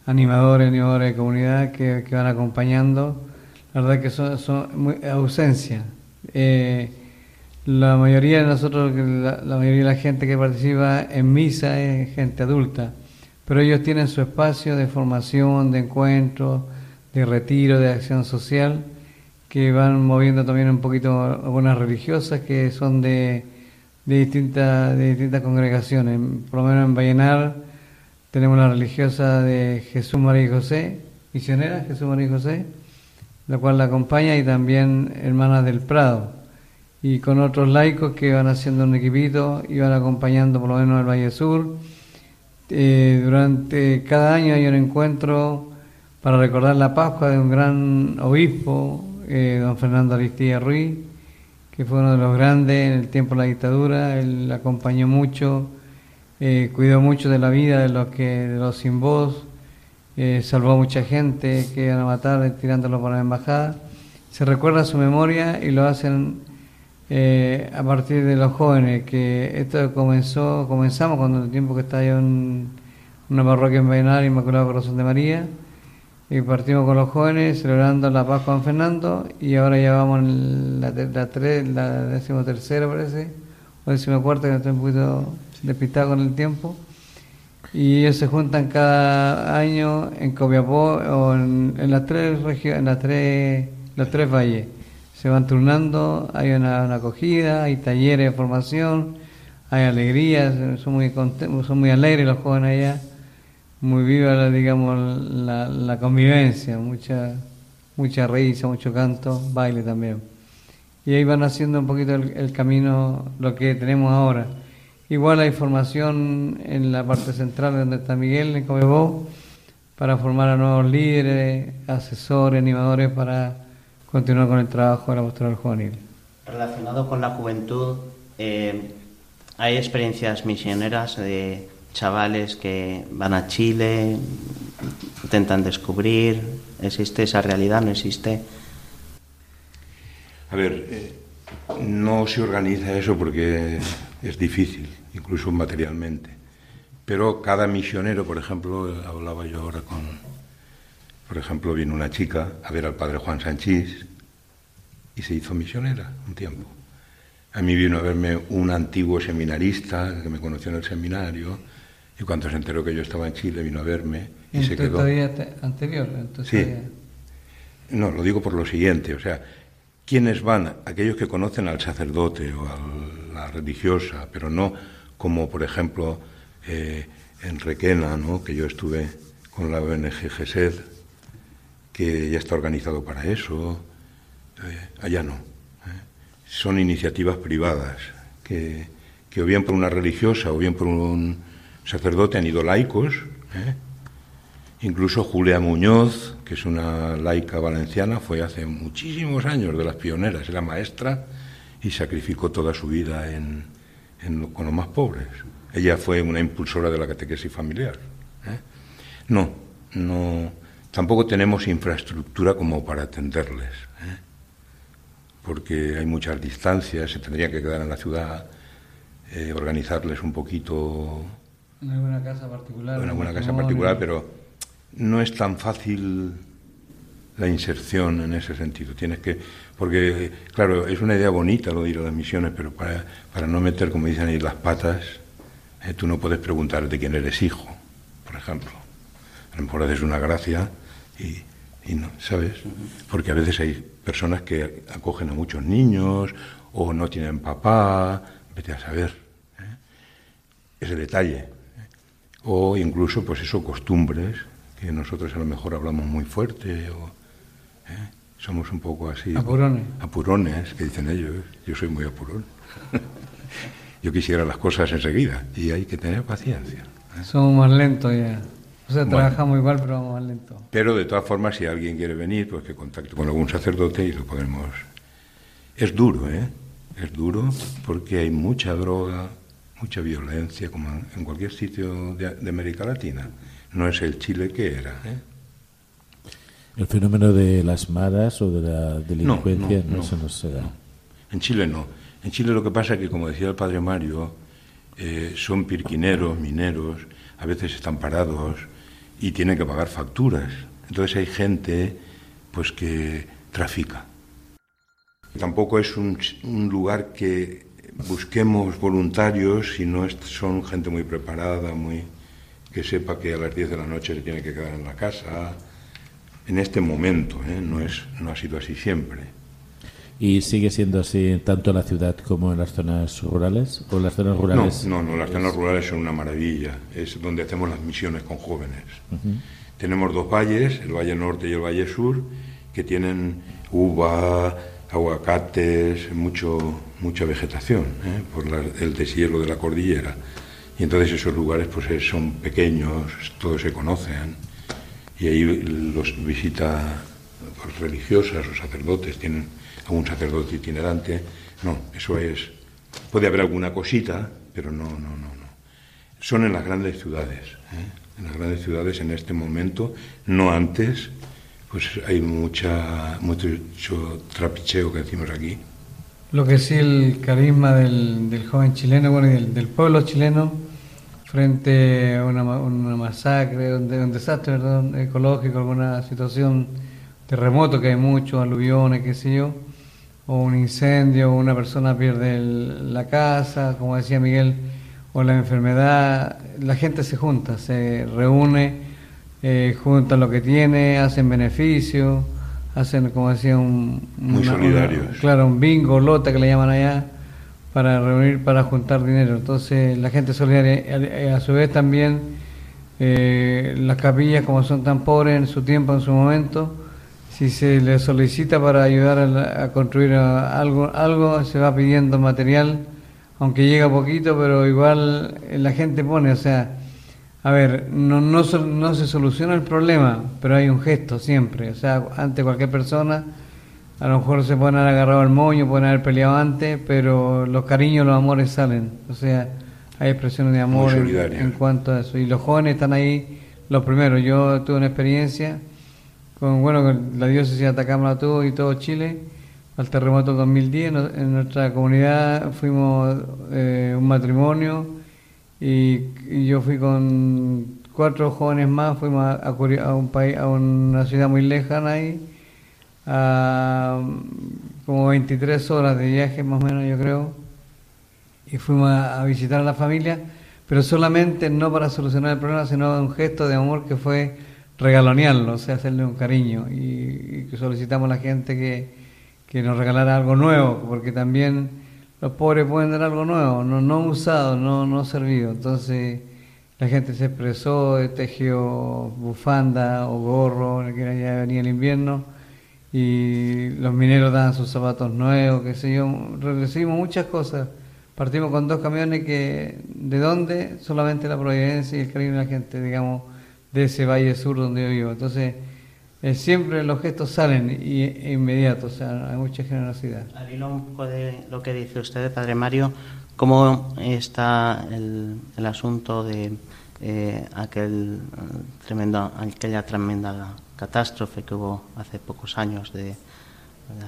animadores, animadores de comunidad que, que van acompañando. La verdad que son, son ausencia. Eh, la mayoría de nosotros, la mayoría de la gente que participa en misa es gente adulta, pero ellos tienen su espacio de formación, de encuentro, de retiro, de acción social, que van moviendo también un poquito algunas religiosas que son de, de, distintas, de distintas congregaciones. Por lo menos en Vallenar tenemos la religiosa de Jesús María y José, misionera Jesús María y José, la cual la acompaña, y también Hermanas del Prado y con otros laicos que van haciendo un equipito y van acompañando por lo menos el Valle Sur. Eh, durante cada año hay un encuentro para recordar la Pascua de un gran obispo, eh, don Fernando Aristía Ruiz, que fue uno de los grandes en el tiempo de la dictadura. Él acompañó mucho, eh, cuidó mucho de la vida de los que de los sin voz, eh, salvó a mucha gente que iban a matar tirándolo por la embajada. Se recuerda su memoria y lo hacen eh, a partir de los jóvenes, que esto comenzó, comenzamos cuando el tiempo que estaba yo en una parroquia en Vallenar, Inmaculado Corazón de María, y partimos con los jóvenes celebrando la Pascua en Fernando, y ahora ya vamos la, la, tres, la décimo tercera parece, o décimo cuarta, que estoy un poquito despistado con el tiempo, y ellos se juntan cada año en Copiapó o en, en las tres regiones, en las tres, los tres valles. Se van turnando, hay una, una acogida, hay talleres de formación, hay alegrías, son muy son muy alegres los jóvenes allá, muy viva la, digamos la, la convivencia, mucha mucha risa, mucho canto, baile también. Y ahí van haciendo un poquito el, el camino, lo que tenemos ahora. Igual hay formación en la parte central donde está Miguel, en Comebó, para formar a nuevos líderes, asesores, animadores para continuar con el trabajo de la pastoral juvenil. Relacionado con la juventud, eh, hay experiencias misioneras de chavales que van a Chile, intentan descubrir, ¿existe esa realidad? ¿No existe? A ver, eh, no se organiza eso porque es difícil, incluso materialmente. Pero cada misionero, por ejemplo, hablaba yo ahora con, por ejemplo, vino una chica a ver al padre Juan Sanchís y se hizo misionera un tiempo. A mí vino a verme un antiguo seminarista que me conoció en el seminario y cuando se enteró que yo estaba en Chile vino a verme y se quedó. todavía te- anterior, entonces Sí. todavía- No, lo digo por lo siguiente, o sea, ¿quiénes van? Aquellos que conocen al sacerdote o a la religiosa, pero no como, por ejemplo, eh, en Requena, ¿no? que yo estuve con la ONG GESED, que ya está organizado para eso, eh, allá no. ¿eh? Son iniciativas privadas que, que o bien por una religiosa o bien por un sacerdote han ido laicos, ¿eh? Incluso Julia Muñoz, que es una laica valenciana, fue hace muchísimos años de las pioneras, era maestra y sacrificó toda su vida en, con los más pobres. Ella fue una impulsora de la catequesis familiar. No, no, tampoco tenemos infraestructura como para atenderles, ¿eh? porque hay muchas distancias, se tendría que quedar en la ciudad, eh, organizarles un poquito en alguna casa particular. en alguna un casa particular, pero no es tan fácil la inserción en ese sentido. Tienes que, porque, claro, es una idea bonita lo de ir a las misiones, pero para, para no meter, como dicen ahí, las patas, eh, tú no puedes preguntar de quién eres hijo, por ejemplo. A lo mejor haces una gracia y, y no, ¿sabes? Porque a veces hay personas que acogen a muchos niños o no tienen papá, vete a saber. ¿eh? Ese detalle o incluso pues eso costumbres que nosotros a lo mejor hablamos muy fuerte o ¿eh? somos un poco así Apurones. apurones que dicen ellos yo soy muy apurón yo quisiera las cosas enseguida y hay que tener paciencia Somos más lentos ya. O sea, Bueno. trabajamos igual, pero vamos más lentos. pero de todas formas si alguien quiere venir pues que contacte con algún sacerdote y lo podemos es duro eh es duro porque hay mucha droga mucha violencia como en cualquier sitio de, de América Latina no es el Chile que era ¿eh? El fenómeno de las maras o de la delincuencia no, no, no, se nos se da. En Chile no. En Chile lo que pasa es que, como decía el padre Mario, eh, son pirquineros, mineros, a veces están parados y tienen que pagar facturas. Entonces hay gente pues que trafica. Tampoco es un, un lugar que busquemos voluntarios, sino es- son gente muy preparada, muy que sepa que a las 10 de la noche se tiene que quedar en la casa. En este momento, ¿eh? no, es, no ha sido así siempre. ¿Y sigue siendo así tanto en la ciudad como en las zonas rurales? ¿O las zonas No, rurales? no, no, las zonas rurales son una maravilla. Es donde hacemos las misiones con jóvenes. Tenemos dos valles, el Valle Norte y el Valle Sur, que tienen uva, aguacates, mucho, mucha vegetación, ¿eh? por la- el deshielo de la cordillera. Y entonces esos lugares pues son pequeños, todos se conocen. Y ahí los visita pues, religiosas o sacerdotes, tienen algún sacerdote itinerante. No, eso es. Puede haber alguna cosita, pero no, no, no, no. Son en las grandes ciudades. ¿eh? En las grandes ciudades en este momento, no antes, pues hay mucha, mucho trapicheo que decimos aquí. Lo que sí, el carisma del, del joven chileno, bueno, y del, del pueblo chileno, frente a una, una masacre, un, un desastre perdón, ecológico, alguna situación, terremoto, que hay muchos, aluviones, qué sé yo, o un incendio, una persona pierde el- la casa, como decía Miguel, o la enfermedad, la gente se junta, se reúne, eh, junta lo que tiene, hacen beneficio, hacen, como decía, un... Muy solidarios. claro, un bingo, lota que le llaman allá, para reunir, para juntar dinero. Entonces, la gente solidaria, a, a su vez también, eh, las capillas, como son tan pobres en su tiempo, en su momento, si se les solicita para ayudar a, la- a construir a- algo, algo, se va pidiendo material, aunque llega poquito, pero igual eh, la gente pone, o sea, a ver, no, no, no se soluciona el problema, pero hay un gesto siempre, o sea, ante cualquier persona, a lo mejor se pueden haber agarrado el moño, pueden haber peleado antes, pero los cariños, los amores salen, o sea, hay expresiones de amor en, en cuanto a eso, y los jóvenes están ahí, los primeros, yo tuve una experiencia con bueno con la diócesis de Atacama tuvo y todo Chile al terremoto del 2010 no- en nuestra comunidad fuimos eh, un matrimonio y, yo fui con cuatro jóvenes más fuimos a, un país a una ciudad muy lejana ahí a como 23 horas de viaje más o menos yo creo y fuimos a visitar a la familia, pero solamente no para solucionar el problema, sino un gesto de amor que fue regalonearlo, o sea, hacerle un cariño. Y, y solicitamos a la gente que, que nos regalara algo nuevo, porque también los pobres pueden dar algo nuevo, no, no usado, no, no servido. Entonces la gente se expresó, tejió bufanda o gorro, que ya venía el invierno, y los mineros daban sus zapatos nuevos, qué sé yo, recibimos muchas cosas. Partimos con dos camiones que, ¿de dónde? Solamente la providencia y el cariño de la gente, digamos, de ese valle sur donde yo vivo. Entonces, eh, siempre los gestos salen y, e inmediatos, o sea, hay mucha generosidad. Al hilo un poco de lo que dice usted, Padre Mario, ¿cómo está el, el asunto de eh, aquel eh, tremendo, aquella tremenda catástrofe que hubo hace pocos años de, de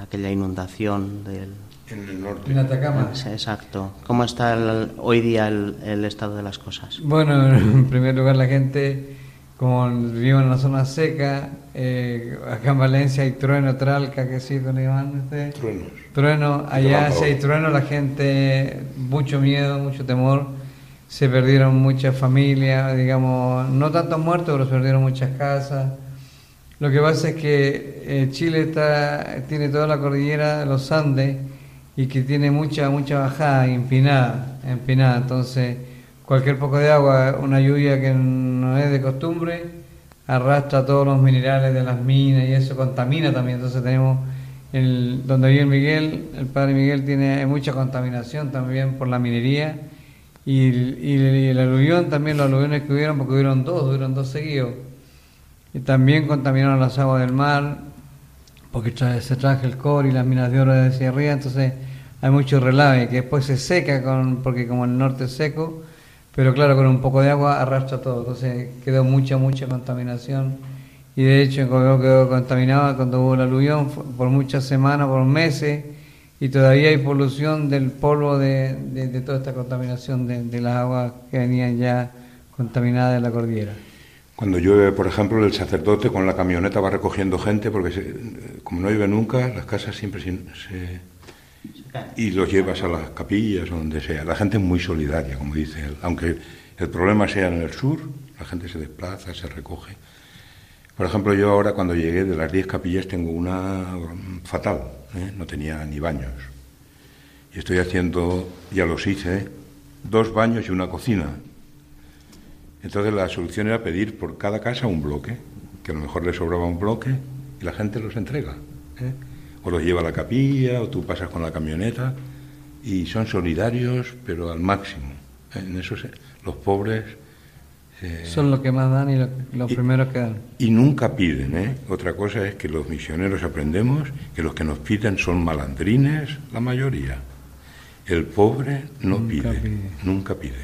aquella inundación del... En el norte. En Atacama. Exacto. ¿Cómo está el- hoy día el, el estado de las cosas? Bueno, en primer lugar la gente, como vivimos en una zona seca, eh, acá en Valencia hay trueno, tralca, que sí, ¿cómo le llaman ustedes? Truenos. Trueno, allá si hay trueno, la gente, mucho miedo, mucho temor, se perdieron muchas familias, digamos, no tantos muertos, pero se perdieron muchas casas. Lo que pasa es que eh, Chile está, tiene toda la cordillera de los Andes y que tiene mucha, mucha bajada, empinada, empinada. Entonces, cualquier poco de agua, una lluvia que no es de costumbre, arrastra todos los minerales de las minas y eso contamina también. Entonces tenemos el, donde vive el Miguel, el padre Miguel tiene mucha contaminación también por la minería y, el- aluvión también, los aluviones que hubieron, porque hubieron dos, hubieron dos seguidos. Y también contaminaron las aguas del mar, porque se traje el cobre y las minas de oro de arriba, entonces hay mucho relave que después se seca porque como el norte es seco, pero claro, con un poco de agua arrastra todo, entonces quedó mucha, mucha contaminación. Y de hecho, Copiapó quedó contaminado cuando hubo el aluvión por muchas semanas, por meses, y todavía hay polución del polvo de, de- toda esta contaminación de, las aguas que venían ya contaminadas de la cordillera. Cuando llueve, por ejemplo, el sacerdote con la camioneta va recogiendo gente porque se- como no llueve nunca, las casas siempre se... Y los llevas a las capillas o donde sea. La gente es muy solidaria, como dice él. Aunque el problema sea en el sur, la gente se desplaza, se recoge. Por ejemplo, yo ahora cuando llegué de las 10 capillas tengo una mm, fatal, ¿eh? no tenía ni baños. Y estoy haciendo, ya los hice, dos baños y una cocina. Entonces la solución era pedir por cada casa un bloque, que a lo mejor le sobraba un bloque y la gente los entrega. ¿eh? O los lleva a la capilla, o tú pasas con la camioneta, y son solidarios, pero al máximo. En eso se- los pobres... eh, Son los que más dan y lo- y- primeros que dan. y nunca piden, ¿eh? Otra cosa es que los misioneros aprendemos que los que nos piden son malandrines, la mayoría. El pobre no Nunca pide, pide. nunca pide.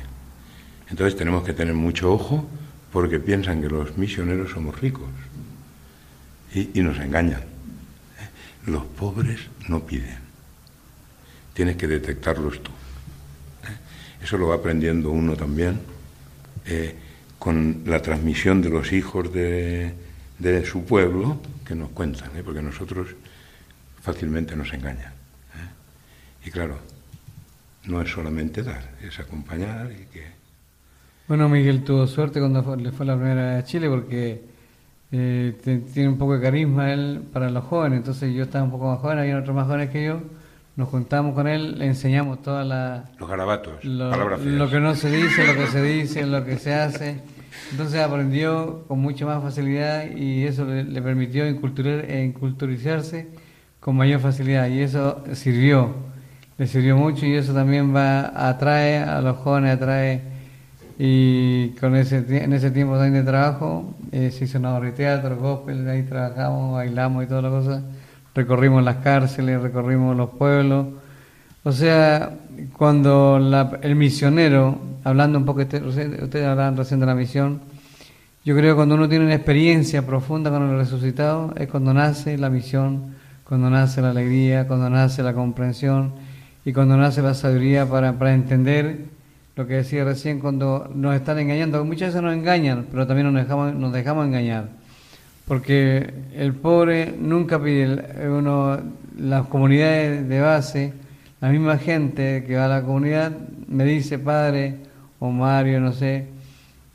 Entonces tenemos que tener mucho ojo porque piensan que los misioneros somos ricos y, y nos engañan. Los pobres no piden. Tienes que detectarlos tú. ¿eh? Eso lo va aprendiendo uno también eh, con la transmisión de los hijos de, su pueblo que nos cuentan, ¿eh? porque nosotros fácilmente nos engañan. Y claro, no es solamente dar, es acompañar y que... Bueno, Miguel tuvo suerte cuando le fue la primera a Chile porque eh, te- tiene un poco de carisma él para los jóvenes. Entonces yo estaba un poco más joven, había otros más jóvenes que yo. Nos juntamos con él, le enseñamos todas las Los garabatos, lo, palabras lo que no se dice, lo que se dice, lo que se hace. Entonces aprendió con mucha más facilidad y eso le, le permitió inculturar, eh, inculturizarse con mayor facilidad y eso sirvió, le sirvió mucho y eso también va atrae a los jóvenes, atrae y con ese en ese tiempo de trabajo eh, se hizo una obra de gospel, ahí trabajamos, bailamos y todas las cosas, recorrimos las cárceles, recorrimos los pueblos. O sea, cuando la- el misionero, hablando un poco, este- ustedes hablaban recién de la misión, yo creo que cuando uno tiene una experiencia profunda con el resucitado es cuando nace la misión, cuando nace la alegría, cuando nace la comprensión y cuando nace la sabiduría para, para entender lo que decía recién cuando nos están engañando. Muchas veces nos engañan, pero también nos dejamos, nos dejamos engañar. Porque el pobre nunca pide, el- uno, las comunidades de base, la misma gente que va a la comunidad me dice, padre o Mario, no sé,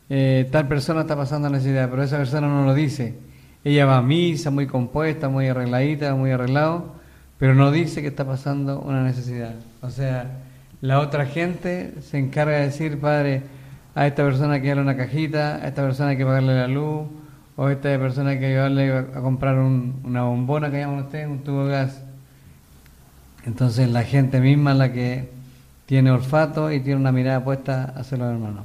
eh, tal persona está pasando necesidad, pero esa persona no lo dice. Ella va a misa, muy compuesta, muy arregladita, muy arreglado, pero no dice que está pasando una necesidad. O sea, la otra gente se encarga de decir, padre, a esta persona hay que darle una cajita, a esta persona hay que pagarle la luz, o a esta persona hay que ayudarle a comprar un- una bombona que llaman ustedes, un tubo de gas. Entonces la gente misma es la que tiene olfato y tiene una mirada puesta hacia los hermanos.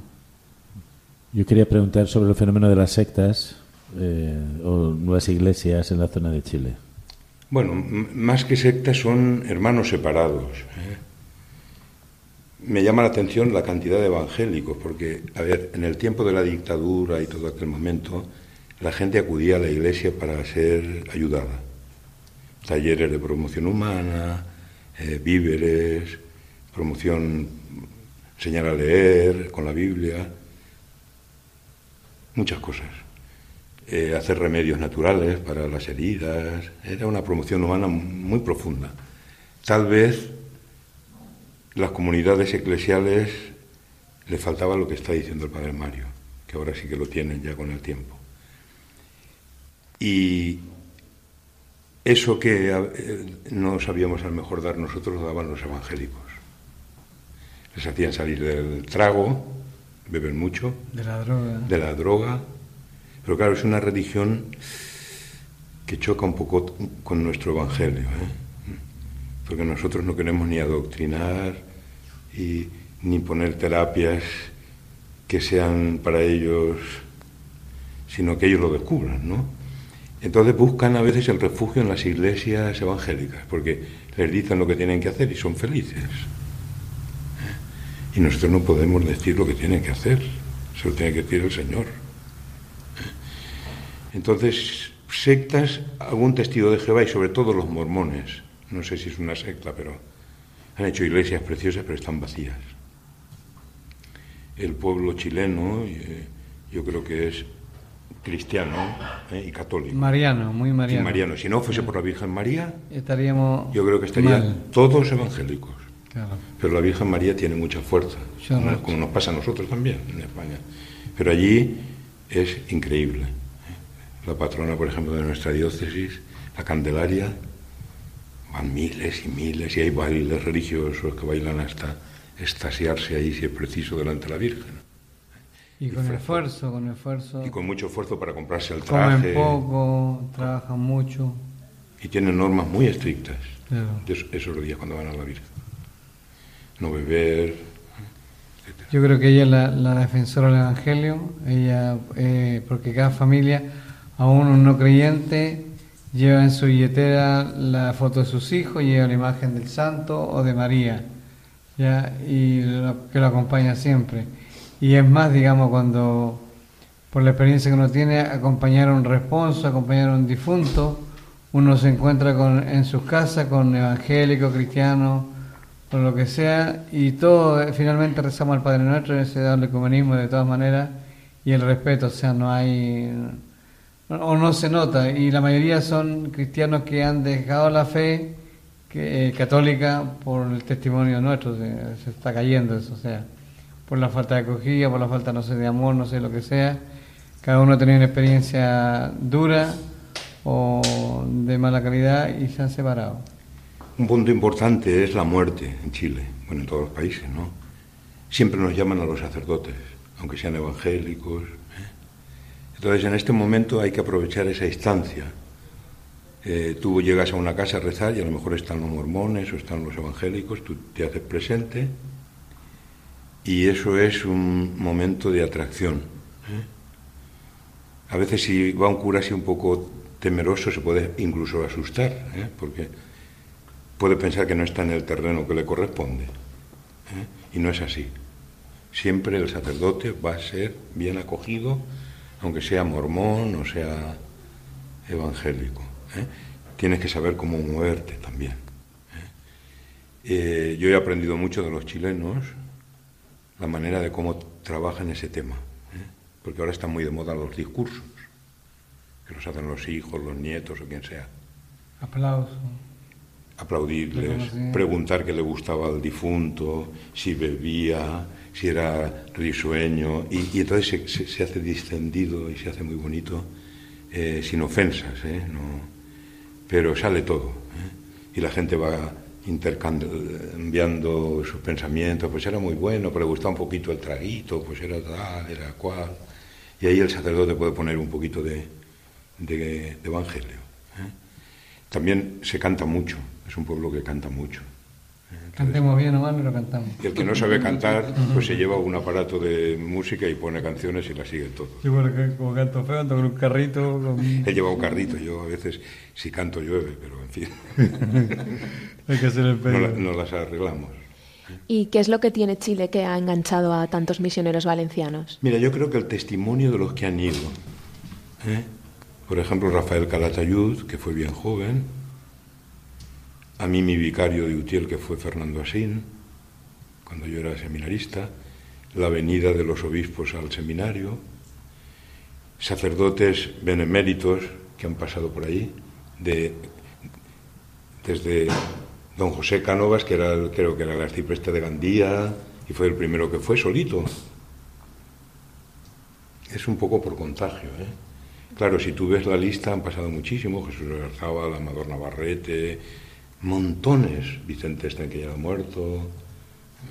Yo quería preguntar sobre el fenómeno de las sectas eh, o nuevas iglesias en la zona de Chile. Bueno, más que sectas son hermanos separados. ¿eh? Me llama la atención la cantidad de evangélicos, porque, a ver, en el tiempo de la dictadura y todo aquel momento, la gente acudía a la iglesia para ser ayudada. Talleres de promoción humana, eh, víveres, promoción, enseñar a leer con la Biblia, muchas cosas. Eh, hacer remedios naturales para las heridas, era una promoción humana muy profunda. Tal vez las comunidades eclesiales le faltaba lo que está diciendo el padre Mario, que ahora sí que lo tienen ya con el tiempo. Y eso que eh, no sabíamos a lo mejor dar nosotros lo daban los evangélicos. Les hacían salir del trago, beben mucho, De la droga. de la droga, pero claro, es una religión que choca un poco con nuestro evangelio, ¿eh? porque nosotros no queremos ni adoctrinar y ni poner terapias que sean para ellos, sino que ellos lo descubran, ¿no? Entonces buscan a veces el refugio en las iglesias evangélicas, porque les dicen lo que tienen que hacer y son felices. Y nosotros no podemos decir lo que tienen que hacer, se lo tiene que decir el Señor. Entonces, sectas, algún testigo de Jehová y sobre todo los mormones, no sé si es una secta, pero han hecho iglesias preciosas, pero están vacías. El pueblo chileno, eh, yo creo que es cristiano eh, y católico. Mariano, muy mariano. mariano. Si no fuese por la Virgen María, Estaríamos yo creo que estarían mal. todos evangélicos. Claro. Pero la Virgen María tiene mucha fuerza, como, como nos pasa a nosotros también en España. Pero allí es increíble. ¿eh? La patrona, por ejemplo, de nuestra diócesis, la Candelaria, van miles y miles, y hay bailes religiosos que bailan hasta extasiarse ahí, si es preciso, delante de la Virgen. Y con esfuerzo, con esfuerzo. Y con mucho esfuerzo para comprarse el Comen traje. poco, trabajan mucho. Y tienen normas muy estrictas. Claro. Eso- esos días cuando van a la Virgen. No beber, Yo creo que ella es la, la defensora del Evangelio, ella, eh, porque cada familia, aún un no creyente, lleva en su billetera la foto de sus hijos, lleva la imagen del santo o de María, ¿ya? y que lo acompaña siempre. Y es más, digamos, cuando, por la experiencia que uno tiene, acompañar a un responso, acompañar a un difunto, uno se encuentra con, en sus casas con evangélicos, cristianos, o lo que sea, y todo, eh, finalmente rezamos al Padre Nuestro, ese doble ecumenismo de todas maneras, y el respeto, o sea, no hay, o no se nota, y la mayoría son cristianos que han dejado la fe, que, eh, católica por el testimonio nuestro, se, se está cayendo eso, o sea, por la falta de acogida, por la falta, no sé, de amor, no sé lo que sea. Cada uno ha tenido una experiencia dura o de mala calidad y se han separado. Un punto importante es la muerte en Chile, bueno, en todos los países, ¿no? Siempre nos llaman a los sacerdotes, aunque sean evangélicos. Entonces, en este momento hay que aprovechar esa instancia. Eh, tú llegas a una casa a rezar y a lo mejor están los mormones o están los evangélicos, tú te haces presente y eso es un momento de atracción. ¿eh? A veces si va un cura así un poco temeroso se puede incluso asustar, ¿eh? porque puede pensar que no está en el terreno que le corresponde. Y no es así. Siempre el sacerdote va a ser bien acogido, aunque sea mormón o sea evangélico. ¿eh? Tienes que saber cómo moverte también. ¿eh? Eh, yo he aprendido mucho de los chilenos, la manera de cómo trabajan ese tema, porque ahora están muy de moda los discursos, que los hacen los hijos, los nietos o quien sea. Aplauso. aplaudirles, preguntar qué le gustaba al difunto, si bebía, si era risueño, y, y entonces se, se- hace distendido y se hace muy bonito, eh, sin ofensas, ¿eh? No- pero sale todo, ¿eh? y la gente va intercambiando sus pensamientos, pues era muy bueno, pero le gustaba un poquito el traguito, pues era tal, era cual, y ahí el sacerdote puede poner un poquito de, de- de evangelio. ¿eh? También se canta mucho, es un pueblo que canta mucho. Cantemos bien o mal, pero cantamos. Y el que no sabe cantar, pues se lleva un aparato de música y pone canciones y las sigue todo. Yo porque como canto feo, ando con un carrito. Con... Él lleva un carrito, yo a veces si canto llueve, pero en fin, Hay que hacer el no, pedido. la- no las arreglamos. ¿Y qué es lo que tiene Chile que ha enganchado a tantos misioneros valencianos? Mira, yo creo que el testimonio de los que han ido, ¿eh? por ejemplo Rafael Calatayud, que fue bien joven, a mí mi vicario de Utiel, que fue Fernando Asín, cuando yo era seminarista, la venida de los obispos al seminario, sacerdotes beneméritos que han pasado por ahí, de, desde don José Cánovas, que era creo que era el arcipreste de Gandía, y fue el primero que fue solito. Es un poco por contagio, ¿eh? Claro, si tú ves la lista, han pasado muchísimos, Jesús Garzábal, Amador Navarrete, montones, Vicente Sten, que ya ha muerto,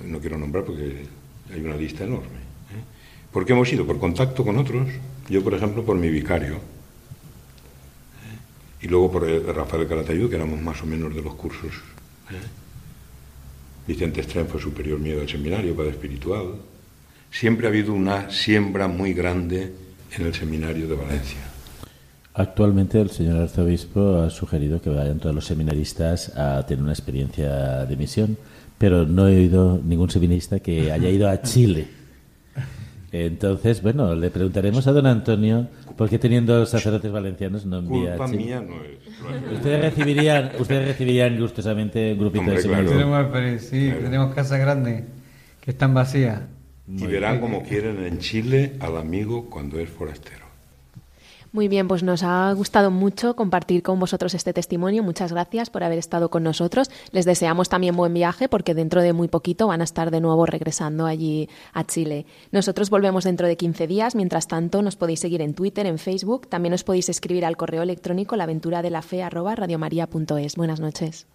no quiero nombrar porque hay una lista enorme. ¿eh? ¿Por qué hemos ido? Por contacto con otros, yo por ejemplo por mi vicario, ¿eh? y luego por el- Rafael Calatayud, que éramos más o menos de los cursos. ¿eh? Vicente Estren fue superior mío del seminario, padre espiritual. Siempre ha habido una siembra muy grande en el seminario de Valencia. Actualmente el señor arzobispo ha sugerido que vayan todos los seminaristas a tener una experiencia de misión, pero no he oído ningún seminarista que haya ido a Chile. Entonces, bueno, le preguntaremos a don Antonio por qué teniendo sacerdotes valencianos no envía Culpa a Chile. mía no es. Ustedes recibirían, ustedes recibirían gustosamente un grupito Hombre, de claro. seminaristas. Tenemos sí, Claro. tenemos casas grandes que están vacías. Y verán como quieren en Chile al amigo cuando es forastero. Muy bien, pues nos ha gustado mucho compartir con vosotros este testimonio. Muchas gracias por haber estado con nosotros. Les deseamos también buen viaje porque dentro de muy poquito van a estar de nuevo regresando allí a Chile. Nosotros volvemos dentro de 15 días. Mientras tanto, nos podéis seguir en Twitter, en Facebook. También os podéis escribir al correo electrónico laventuradelafe@radiomaria.es. Buenas noches.